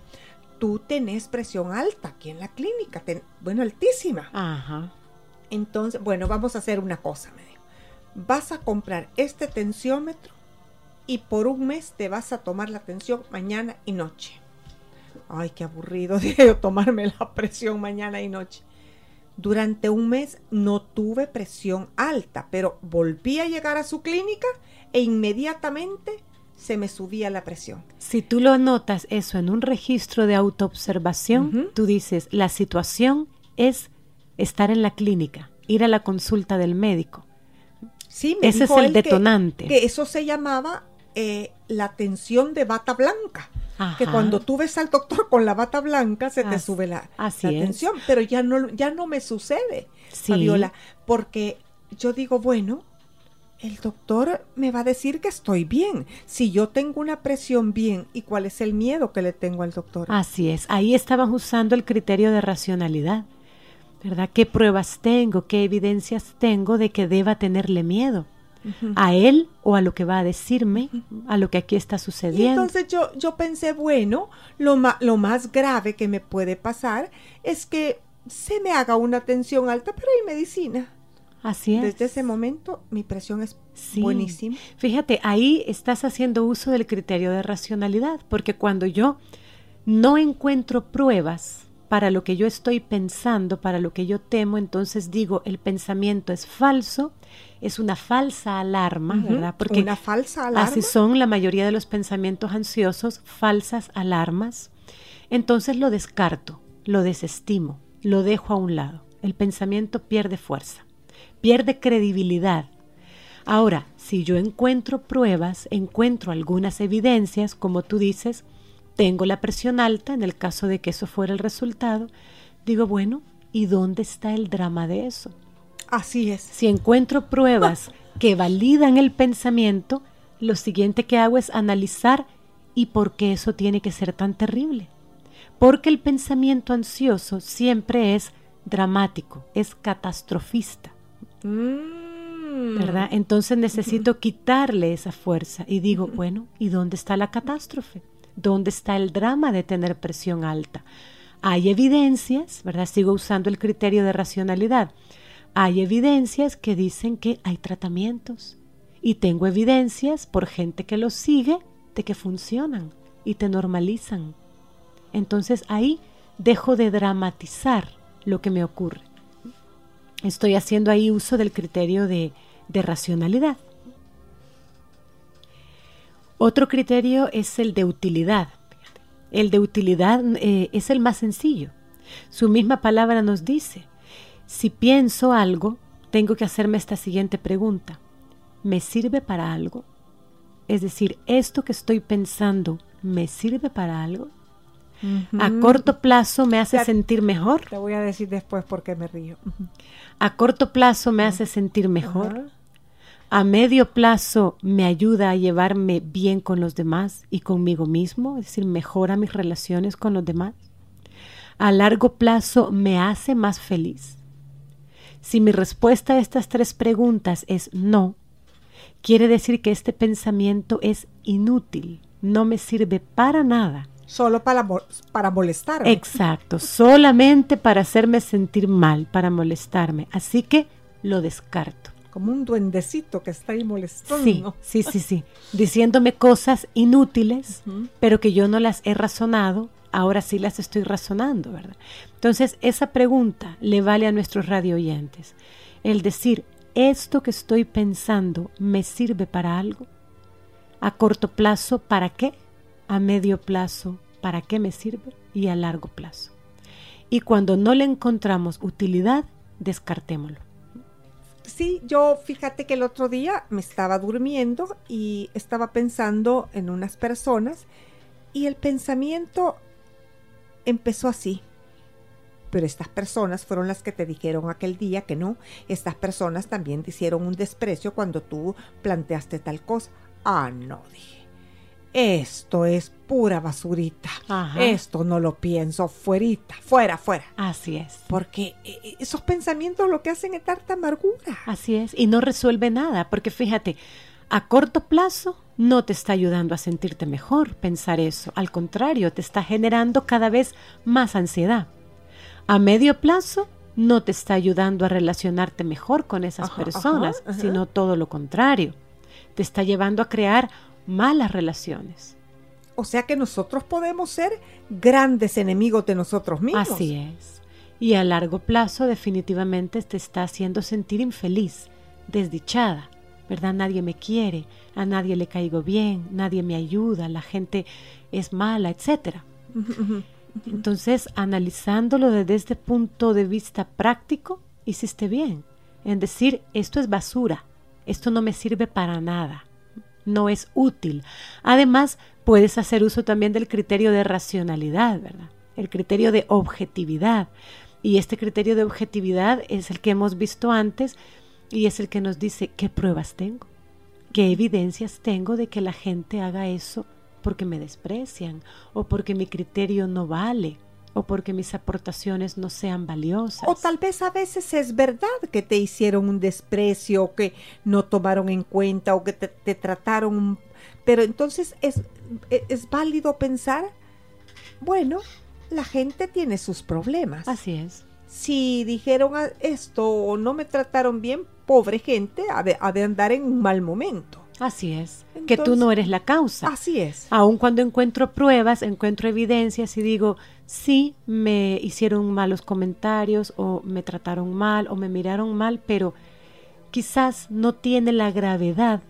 Tú tenés presión alta aquí en la clínica, ten- bueno, altísima. Ajá. Entonces, bueno, vamos a hacer una cosa, me dijo. Vas a comprar este tensiómetro y por un mes te vas a tomar la tensión mañana y noche. Ay, qué aburrido, dije yo, tomarme la presión mañana y noche. Durante un mes no tuve presión alta, pero volví a llegar a su clínica e inmediatamente se me subía la presión. Si tú lo anotas eso en un registro de autoobservación, tú dices, la situación es estar en la clínica, ir a la consulta del médico. Sí, me Ese es el que- detonante. Que, eso se llamaba eh, la tensión de bata blanca. Que cuando tú ves al doctor con la bata blanca se te sube la, así la es. tensión. Pero ya no, ya no me sucede, Sí. Fabiola, porque yo digo, bueno, el doctor me va a decir que estoy bien. Si yo tengo una presión bien, ¿y cuál es el miedo que le tengo al doctor? Así es, ahí estaban usando el criterio de racionalidad, ¿verdad? ¿Qué pruebas tengo, qué evidencias tengo de que deba tenerle miedo? ¿A él o a lo que va a decirme, a lo que aquí está Y sucediendo? entonces yo, yo pensé, bueno, lo, lo más grave que me puede pasar es que se me haga una tensión alta, pero hay medicina. Así es. Desde ese momento mi presión es Sí. buenísima. Fíjate, ahí estás haciendo uso del criterio de racionalidad, porque cuando yo no encuentro pruebas para lo que yo estoy pensando, para lo que yo temo, entonces digo, el pensamiento es falso, es una falsa alarma, ¿verdad? Porque una falsa alarma. así son la mayoría de los pensamientos ansiosos, falsas alarmas. Entonces lo descarto, lo desestimo, lo dejo a un lado. El pensamiento pierde fuerza, pierde credibilidad. Ahora, si yo encuentro pruebas, encuentro algunas evidencias, como tú dices, tengo la presión alta, en el caso de que eso fuera el resultado, digo, bueno, ¿y dónde está el drama de eso? Así es. Si encuentro pruebas que validan el pensamiento, lo siguiente que hago es analizar y por qué eso tiene que ser tan terrible. Porque el pensamiento ansioso siempre es dramático, es catastrofista, Mm. ¿verdad? Entonces necesito quitarle esa fuerza y digo, bueno, ¿y dónde está la catástrofe? ¿Dónde está el drama de tener presión alta? Hay evidencias, ¿verdad? Sigo usando el criterio de racionalidad. Hay evidencias que dicen que hay tratamientos y tengo evidencias por gente que los sigue de que funcionan y te normalizan. Entonces ahí dejo de dramatizar lo que me ocurre. Estoy haciendo ahí uso del criterio de, de racionalidad. Otro criterio es el de utilidad. El de utilidad eh, es el más sencillo. Su misma palabra nos dice, si pienso algo, tengo que hacerme esta siguiente pregunta. ¿Me sirve para algo? Es decir, ¿esto que estoy pensando me sirve para algo? ¿A corto plazo me hace sentir mejor? Te voy a decir después por qué me río. ¿A corto plazo me hace sentir mejor? ¿A medio plazo me ayuda a llevarme bien con los demás y conmigo mismo? Es decir, mejora mis relaciones con los demás. ¿A largo plazo me hace más feliz? Si mi respuesta a estas tres preguntas es no, quiere decir que este pensamiento es inútil, no me sirve para nada. Solo para, para molestarme. Exacto, solamente para hacerme sentir mal, para molestarme. Así que lo descarto. Como un duendecito que está ahí molestando. Sí, sí, sí, sí. Diciéndome cosas inútiles, pero que yo no las he razonado, ahora sí las estoy razonando, ¿verdad? Entonces, esa pregunta le vale a nuestros radio oyentes. El decir, esto que estoy pensando me sirve para algo. A corto plazo, ¿para qué? A medio plazo, ¿para qué me sirve? Y a largo plazo. Y cuando no le encontramos utilidad, descartémoslo. Sí, yo fíjate que el otro día me estaba durmiendo y estaba pensando en unas personas y el pensamiento empezó así. Pero estas personas fueron las que te dijeron aquel día que no. Estas personas también te hicieron un desprecio cuando tú planteaste tal cosa. Ah, no, dije. Esto es pura basurita. Ajá. Esto no lo pienso fuerita, fuera, fuera. Así es. Porque eh, esos pensamientos lo que hacen es darte amargura. Así es. Y no resuelve nada, porque fíjate, a corto plazo no te está ayudando a sentirte mejor pensar eso. Al contrario, te está generando cada vez más ansiedad. A medio plazo no te está ayudando a relacionarte mejor con esas Ajá, personas, ajá, ajá. sino todo lo contrario. Te está llevando a crear malas relaciones. O sea que nosotros podemos ser grandes enemigos de nosotros mismos. Así es. Y a largo plazo definitivamente te está haciendo sentir infeliz, desdichada, ¿verdad? Nadie me quiere, a nadie le caigo bien, nadie me ayuda, la gente es mala, etcétera. Entonces, analizándolo desde este punto de vista práctico, hiciste bien en decir, esto es basura, esto no me sirve para nada, no es útil. Además, puedes hacer uso también del criterio de racionalidad, ¿verdad? El criterio de objetividad. Y este criterio de objetividad es el que hemos visto antes y es el que nos dice qué pruebas tengo, qué evidencias tengo de que la gente haga eso porque me desprecian o porque mi criterio no vale o porque mis aportaciones no sean valiosas. O tal vez a veces es verdad que te hicieron un desprecio, o que no tomaron en cuenta o que te, te trataron, pero entonces es, e- es válido pensar, bueno, la gente tiene sus problemas. Así es. Si dijeron esto o no me trataron bien, pobre gente, ha de, ha de andar en un mal momento. Así es. que tú no eres la causa. Así es. Aun cuando encuentro pruebas, encuentro evidencias y digo, sí, me hicieron malos comentarios o me trataron mal o me miraron mal, pero quizás no tiene la gravedad,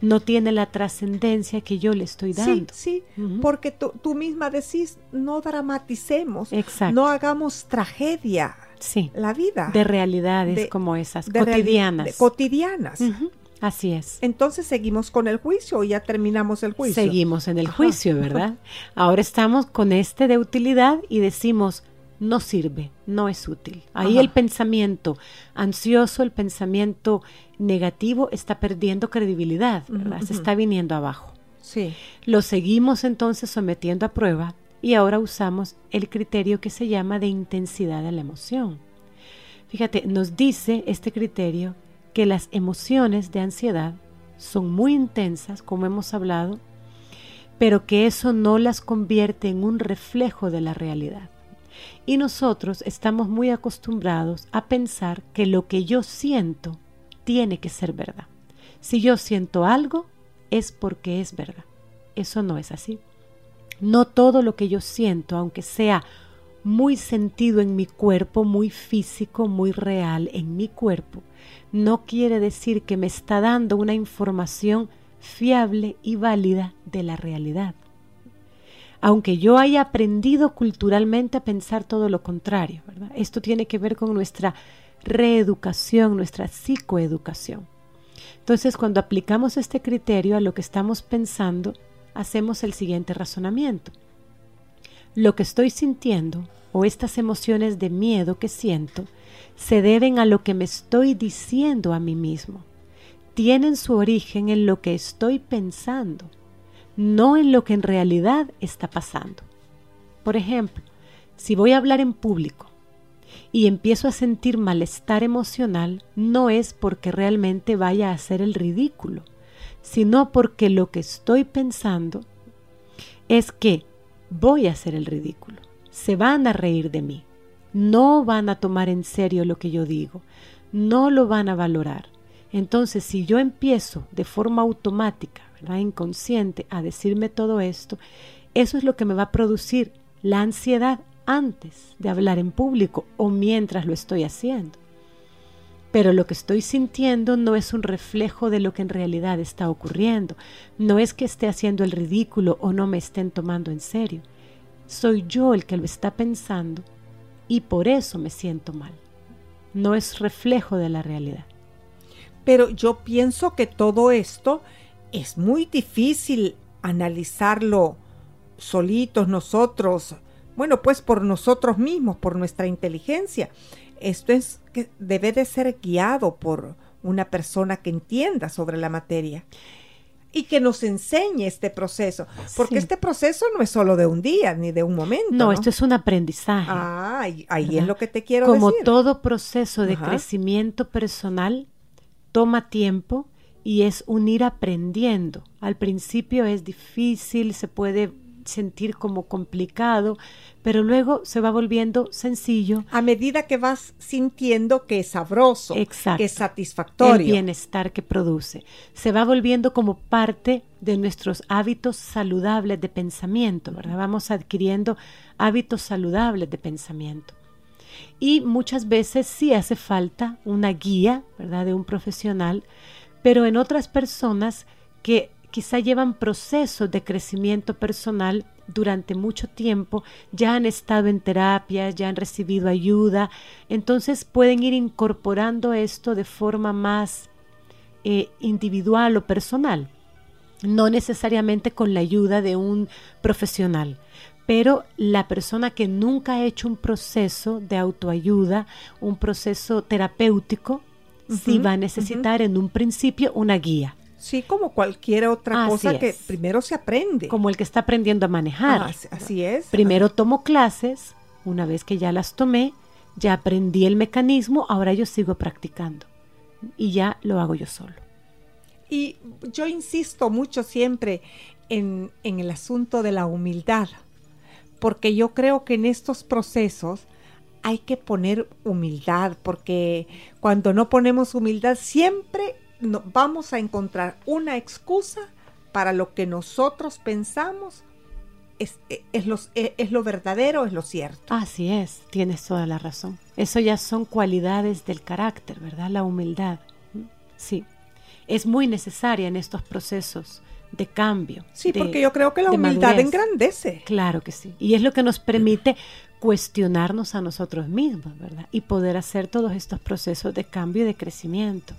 no tiene la trascendencia que yo le estoy Sí, dando. sí, Ujú. porque tú, misma decís, no dramaticemos, Exacto. no hagamos tragedia Sí, la vida. de realidades de- como esas, cotidianas. de cotidianas. Así es. Entonces seguimos con el juicio o ya terminamos el juicio. Seguimos en el Ajá. juicio, ¿verdad? Ahora estamos con este de utilidad y decimos, no sirve, no es útil. Ahí Ajá. el pensamiento ansioso, el pensamiento negativo está perdiendo credibilidad, ¿verdad? Se está viniendo abajo. Sí. Lo seguimos entonces sometiendo a prueba y ahora usamos el criterio que se llama de intensidad de la emoción. Fíjate, nos dice este criterio que las emociones de ansiedad son muy intensas, como hemos hablado, pero que eso no las convierte en un reflejo de la realidad. Y nosotros estamos muy acostumbrados a pensar que lo que yo siento tiene que ser verdad. Si yo siento algo, es porque es verdad. Eso no es así. No todo lo que yo siento, aunque sea muy sentido en mi cuerpo, muy físico, muy real en mi cuerpo, no quiere decir que me está dando una información fiable y válida de la realidad. Aunque yo haya aprendido culturalmente a pensar todo lo contrario. Esto tiene que ver con nuestra reeducación, nuestra psicoeducación. Entonces, cuando aplicamos este criterio a lo que estamos pensando, hacemos el siguiente razonamiento. Lo que estoy sintiendo o estas emociones de miedo que siento se deben a lo que me estoy diciendo a mí mismo. Tienen su origen en lo que estoy pensando, no en lo que en realidad está pasando. Por ejemplo, si voy a hablar en público y empiezo a sentir malestar emocional, no es porque realmente vaya a hacer el ridículo, sino porque lo que estoy pensando es que voy a hacer el ridículo. Se van a reír de mí. No van a tomar en serio lo que yo digo. No lo van a valorar. Entonces, si yo empiezo de forma automática, ¿verdad? inconsciente, a decirme todo esto, eso es lo que me va a producir la ansiedad antes de hablar en público o mientras lo estoy haciendo. pero lo que estoy sintiendo no es un reflejo de lo que en realidad está ocurriendo. No es que esté haciendo el ridículo o no me estén tomando en serio. Soy yo el que lo está pensando y por eso me siento mal. No es reflejo de la realidad. Pero yo pienso que todo esto es muy difícil analizarlo solitos nosotros, bueno, pues por nosotros mismos, por nuestra inteligencia. Esto es que debe de ser guiado por una persona que entienda sobre la materia y que nos enseñe este proceso, porque este proceso no es solo de un día ni de un momento. No, esto es un aprendizaje. Ah, ahí, es lo que te quiero Como decir. Como todo proceso de crecimiento personal toma tiempo y es un ir aprendiendo. Al principio es difícil, se puede sentir como complicado, pero luego se va volviendo sencillo. A medida que vas sintiendo que es sabroso, que es satisfactorio. El bienestar que produce. Se va volviendo como parte de nuestros hábitos saludables de pensamiento, ¿verdad? Vamos adquiriendo hábitos saludables de pensamiento. Y muchas veces sí hace falta una guía, ¿verdad? De un profesional, pero en otras personas que quizá llevan procesos de crecimiento personal durante mucho tiempo, ya han estado en terapia, ya han recibido ayuda, entonces pueden ir incorporando esto de forma más eh, individual o personal, no necesariamente con la ayuda de un profesional. Pero la persona que nunca ha hecho un proceso de autoayuda, un proceso terapéutico, sí va a necesitar en un principio una guía. Sí, como cualquier otra cosa que primero se aprende. Como el que está aprendiendo a manejar. Ah, así es. Primero tomo clases, una vez que ya las tomé, ya aprendí el mecanismo, ahora yo sigo practicando. Y ya lo hago yo solo. Y yo insisto mucho siempre en, en el asunto de la humildad, porque yo creo que en estos procesos hay que poner humildad, porque cuando no ponemos humildad siempre vamos a encontrar una excusa para lo que nosotros pensamos es, e, e, es, lo verdadero, es lo cierto. Así es, tienes toda la razón. Eso ya son cualidades del carácter, ¿verdad? La humildad. Sí, es muy necesaria en estos procesos de cambio. Sí, porque yo creo que la humildad engrandece. Claro que sí. Y es lo que nos permite cuestionarnos a nosotros mismos, ¿verdad? Y poder hacer todos estos procesos de cambio y de crecimiento.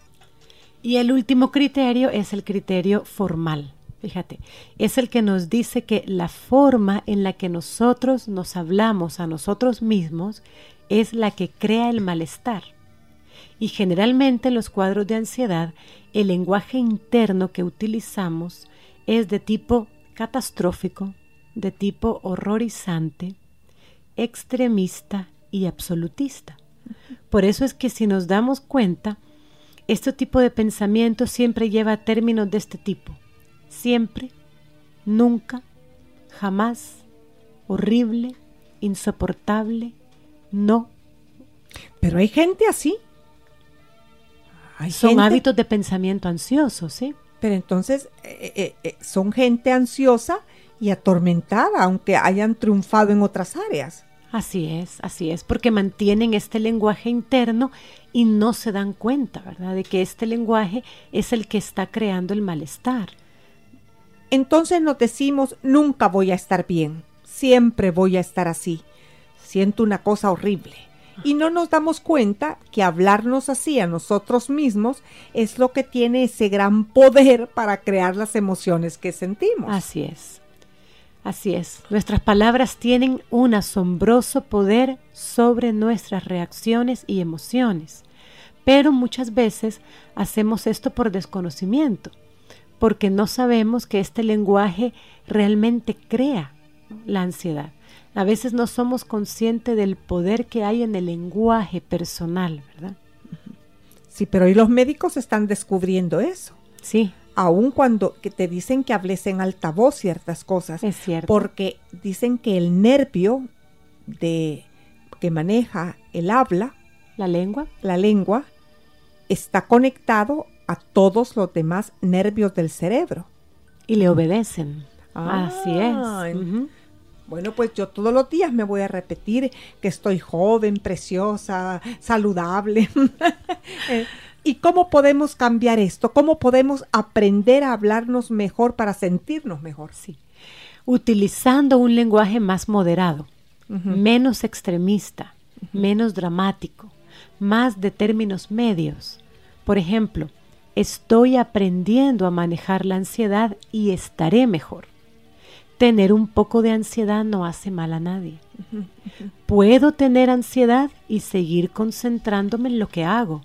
Y el último criterio es el criterio formal. Fíjate, es el que nos dice que la forma en la que nosotros nos hablamos a nosotros mismos es la que crea el malestar. Y generalmente en los cuadros de ansiedad, el lenguaje interno que utilizamos es de tipo catastrófico, de tipo horrorizante, extremista y absolutista. Por eso es que si nos damos cuenta, este tipo de pensamiento siempre lleva a términos de este tipo. Siempre, nunca, jamás, horrible, insoportable, no. Pero hay gente así. son hábitos de pensamiento ansiosos, ¿sí? Pero entonces eh, eh, eh, son gente ansiosa y atormentada, aunque hayan triunfado en otras áreas. Así es, así es, porque mantienen este lenguaje interno y no se dan cuenta, ¿verdad?, de que este lenguaje es el que está creando el malestar. Entonces nos decimos, nunca voy a estar bien, siempre voy a estar así, siento una cosa horrible. Y no nos damos cuenta que hablarnos así a nosotros mismos es lo que tiene ese gran poder para crear las emociones que sentimos. Así es. Así es, nuestras palabras tienen un asombroso poder sobre nuestras reacciones y emociones, pero muchas veces hacemos esto por desconocimiento, porque no sabemos que este lenguaje realmente crea la ansiedad. A veces no somos conscientes del poder que hay en el lenguaje personal, ¿verdad? Sí, pero hoy los médicos están descubriendo eso. Sí aun cuando que te dicen que hables en altavoz ciertas cosas. Es cierto. Porque dicen que el nervio de que maneja el habla, la lengua, la lengua está conectado a todos los demás nervios del cerebro. Y le obedecen. Así es. Bueno, pues yo todos los días me voy a repetir que estoy joven, preciosa, saludable. Eh, ¿Y cómo podemos cambiar esto? ¿Cómo podemos aprender a hablarnos mejor para sentirnos mejor? Sí. Utilizando un lenguaje más moderado, menos extremista, menos dramático, más de términos medios. Por ejemplo, estoy aprendiendo a manejar la ansiedad y estaré mejor. Tener un poco de ansiedad no hace mal a nadie. Puedo tener ansiedad y seguir concentrándome en lo que hago.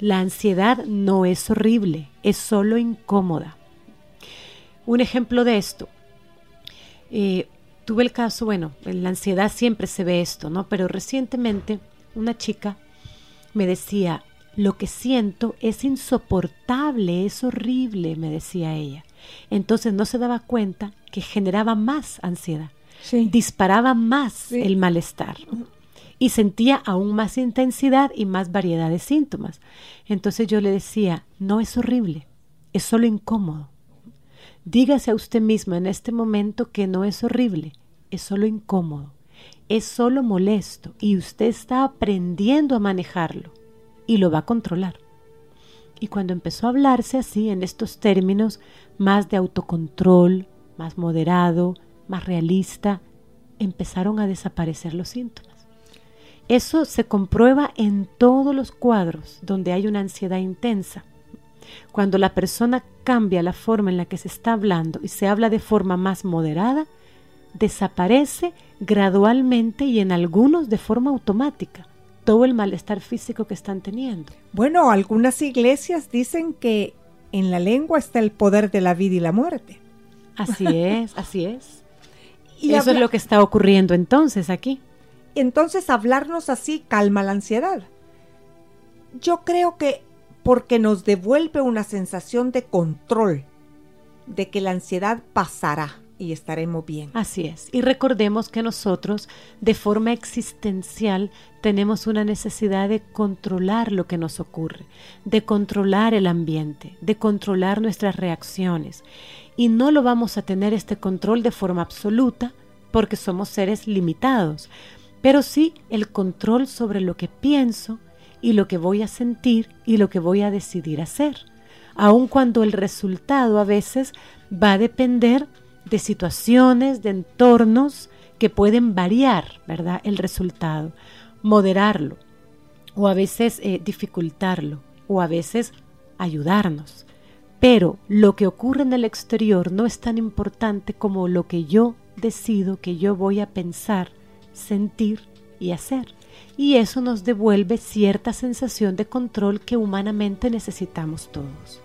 La ansiedad no es horrible, es solo incómoda. Un ejemplo de esto. Eh, tuve el caso, bueno, en la ansiedad siempre se ve esto, ¿no? Pero recientemente una chica me decía, lo que siento es insoportable, es horrible, me decía ella. Entonces no se daba cuenta que generaba más ansiedad, disparaba más el malestar y sentía aún más intensidad y más variedad de síntomas. Entonces yo le decía, no es horrible, es solo incómodo. Dígase a usted mismo en este momento que no es horrible, es solo incómodo, es solo molesto y usted está aprendiendo a manejarlo y lo va a controlar. Y cuando empezó a hablarse así, en estos términos, más de autocontrol, más moderado, más realista, empezaron a desaparecer los síntomas. Eso se comprueba en todos los cuadros donde hay una ansiedad intensa. Cuando la persona cambia la forma en la que se está hablando y se habla de forma más moderada, desaparece gradualmente y en algunos de forma automática todo el malestar físico que están teniendo. Bueno, algunas iglesias dicen que en la lengua está el poder de la vida y la muerte. Así es, así es. y eso es lo que está ocurriendo entonces aquí. Entonces hablarnos así calma la ansiedad. Yo creo que porque nos devuelve una sensación de control, de que la ansiedad pasará y estaremos bien. Así es. Y recordemos que nosotros, de forma existencial, tenemos una necesidad de controlar lo que nos ocurre, de controlar el ambiente, de controlar nuestras reacciones. Y no lo vamos a tener este control de forma absoluta porque somos seres limitados, pero sí el control sobre lo que pienso y lo que voy a sentir y lo que voy a decidir hacer, aun cuando el resultado a veces va a depender de situaciones, de entornos que pueden variar, ¿verdad? El resultado, moderarlo, o a veces eh, dificultarlo, o a veces ayudarnos. Pero lo que ocurre en el exterior no es tan importante como lo que yo decido que yo voy a pensar, sentir y hacer. Y eso nos devuelve cierta sensación de control que humanamente necesitamos todos.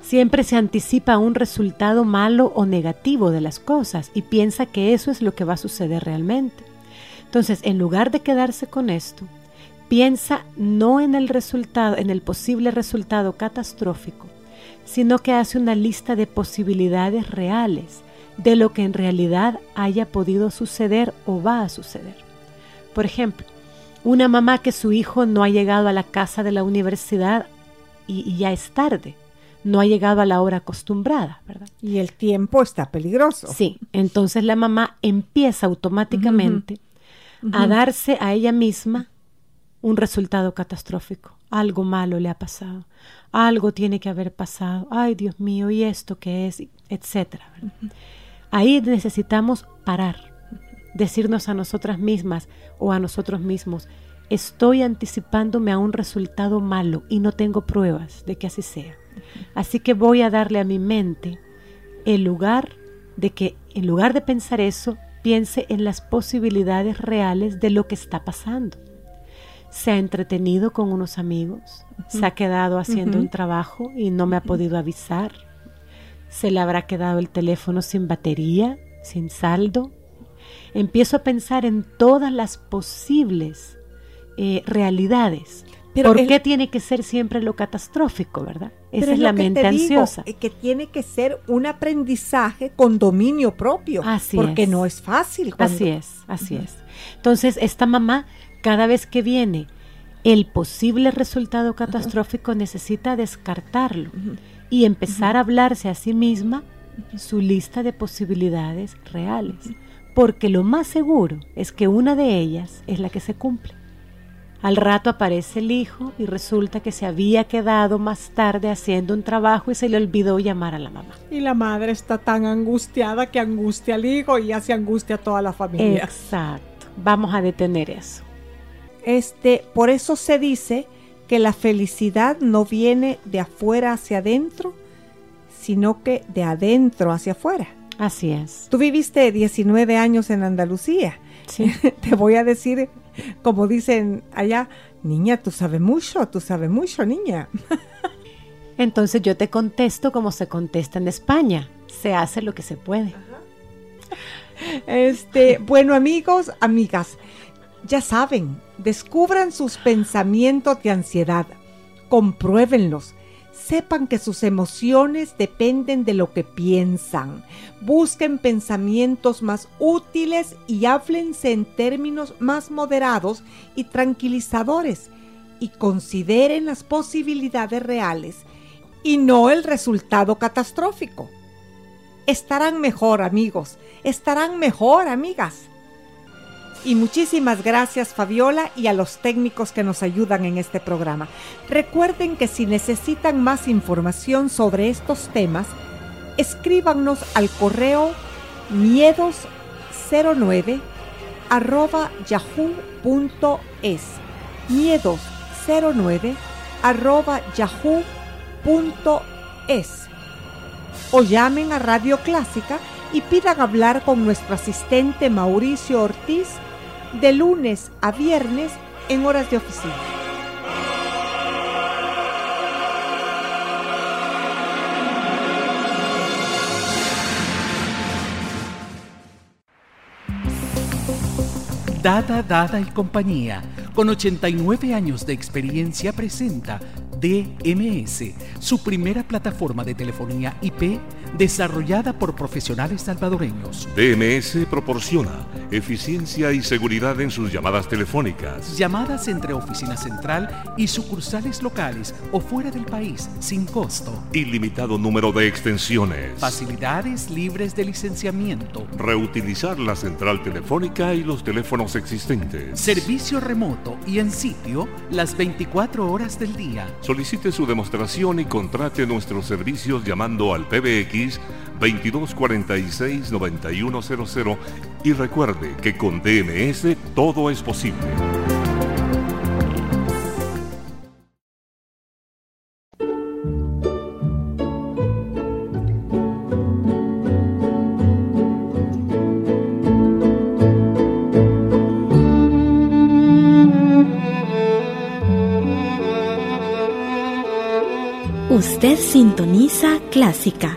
Siempre se anticipa un resultado malo o negativo de las cosas y piensa que eso es lo que va a suceder realmente. Entonces, en lugar de quedarse con esto, piensa no en el resultado, en el posible resultado catastrófico, sino que hace una lista de posibilidades reales de lo que en realidad haya podido suceder o va a suceder. Por ejemplo, una mamá que su hijo no ha llegado a la casa de la universidad y, y ya es tarde no ha llegado a la hora acostumbrada, ¿verdad? Y el tiempo está peligroso. Sí, entonces la mamá empieza automáticamente a darse a ella misma un resultado catastrófico. Algo malo le ha pasado, algo tiene que haber pasado, ay Dios mío, ¿y esto qué es? etcétera. Ahí necesitamos parar, decirnos a nosotras mismas o a nosotros mismos, estoy anticipándome a un resultado malo y no tengo pruebas de que así sea. Así que voy a darle a mi mente el lugar de que, en lugar de pensar eso, piense en las posibilidades reales de lo que está pasando. Se ha entretenido con unos amigos, se ha quedado haciendo un trabajo y no me ha podido avisar. Se le habrá quedado el teléfono sin batería, sin saldo. Empiezo a pensar en todas las posibles eh, realidades ¿Por qué tiene que ser siempre lo catastrófico, verdad? Esa es, la mente ansiosa. Eh, que tiene que ser un aprendizaje con dominio propio. Así porque no es fácil. Así es, así es. Entonces, esta mamá, cada vez que viene el posible resultado catastrófico, necesita descartarlo y empezar a hablarse a sí misma su lista de posibilidades reales. porque lo más seguro es que una de ellas es la que se cumple. Al rato aparece el hijo y resulta que se había quedado más tarde haciendo un trabajo y se le olvidó llamar a la mamá. Y la madre está tan angustiada que angustia al hijo y hace angustia a toda la familia. Exacto. Vamos a detener eso. Este, por eso se dice que la felicidad no viene de afuera hacia adentro, sino que de adentro hacia afuera. Así es. Tú viviste 19 años en Andalucía. Sí. Te voy a decir, como dicen allá, niña, tú sabes mucho, tú sabes mucho, niña. Entonces yo te contesto como se contesta en España. Se hace lo que se puede. Este, bueno, amigos, amigas, ya saben, descubran sus pensamientos de ansiedad, compruébenlos, sepan que sus emociones dependen de lo que piensan. Busquen pensamientos más útiles y háblense en términos más moderados y tranquilizadores y consideren las posibilidades reales y no el resultado catastrófico. Estarán mejor amigos, estarán mejor amigas. Y muchísimas gracias Fabiola y a los técnicos que nos ayudan en este programa. Recuerden que si necesitan más información sobre estos temas, escríbanos al correo miedos09 arroba yahoo.es miedos09 arroba yahoo.es o llamen a Radio Clásica y pidan hablar con nuestro asistente Mauricio Ortiz de lunes a viernes en horas de oficina. Dada, Dada y compañía, con 89 años de experiencia, presenta DMS, su primera plataforma de telefonía IP desarrollada por profesionales salvadoreños. DMS proporciona eficiencia y seguridad en sus llamadas telefónicas. Llamadas entre oficina central y sucursales locales o fuera del país sin costo. Ilimitado número de extensiones. Facilidades libres de licenciamiento. Reutilizar la central telefónica y los teléfonos existentes. Servicio remoto y en sitio las 24 horas del día. Solicite su demostración y contrate nuestros servicios llamando al PBX 2246-9100 y recuerde que con DMS todo es posible. Usted sintoniza Clásica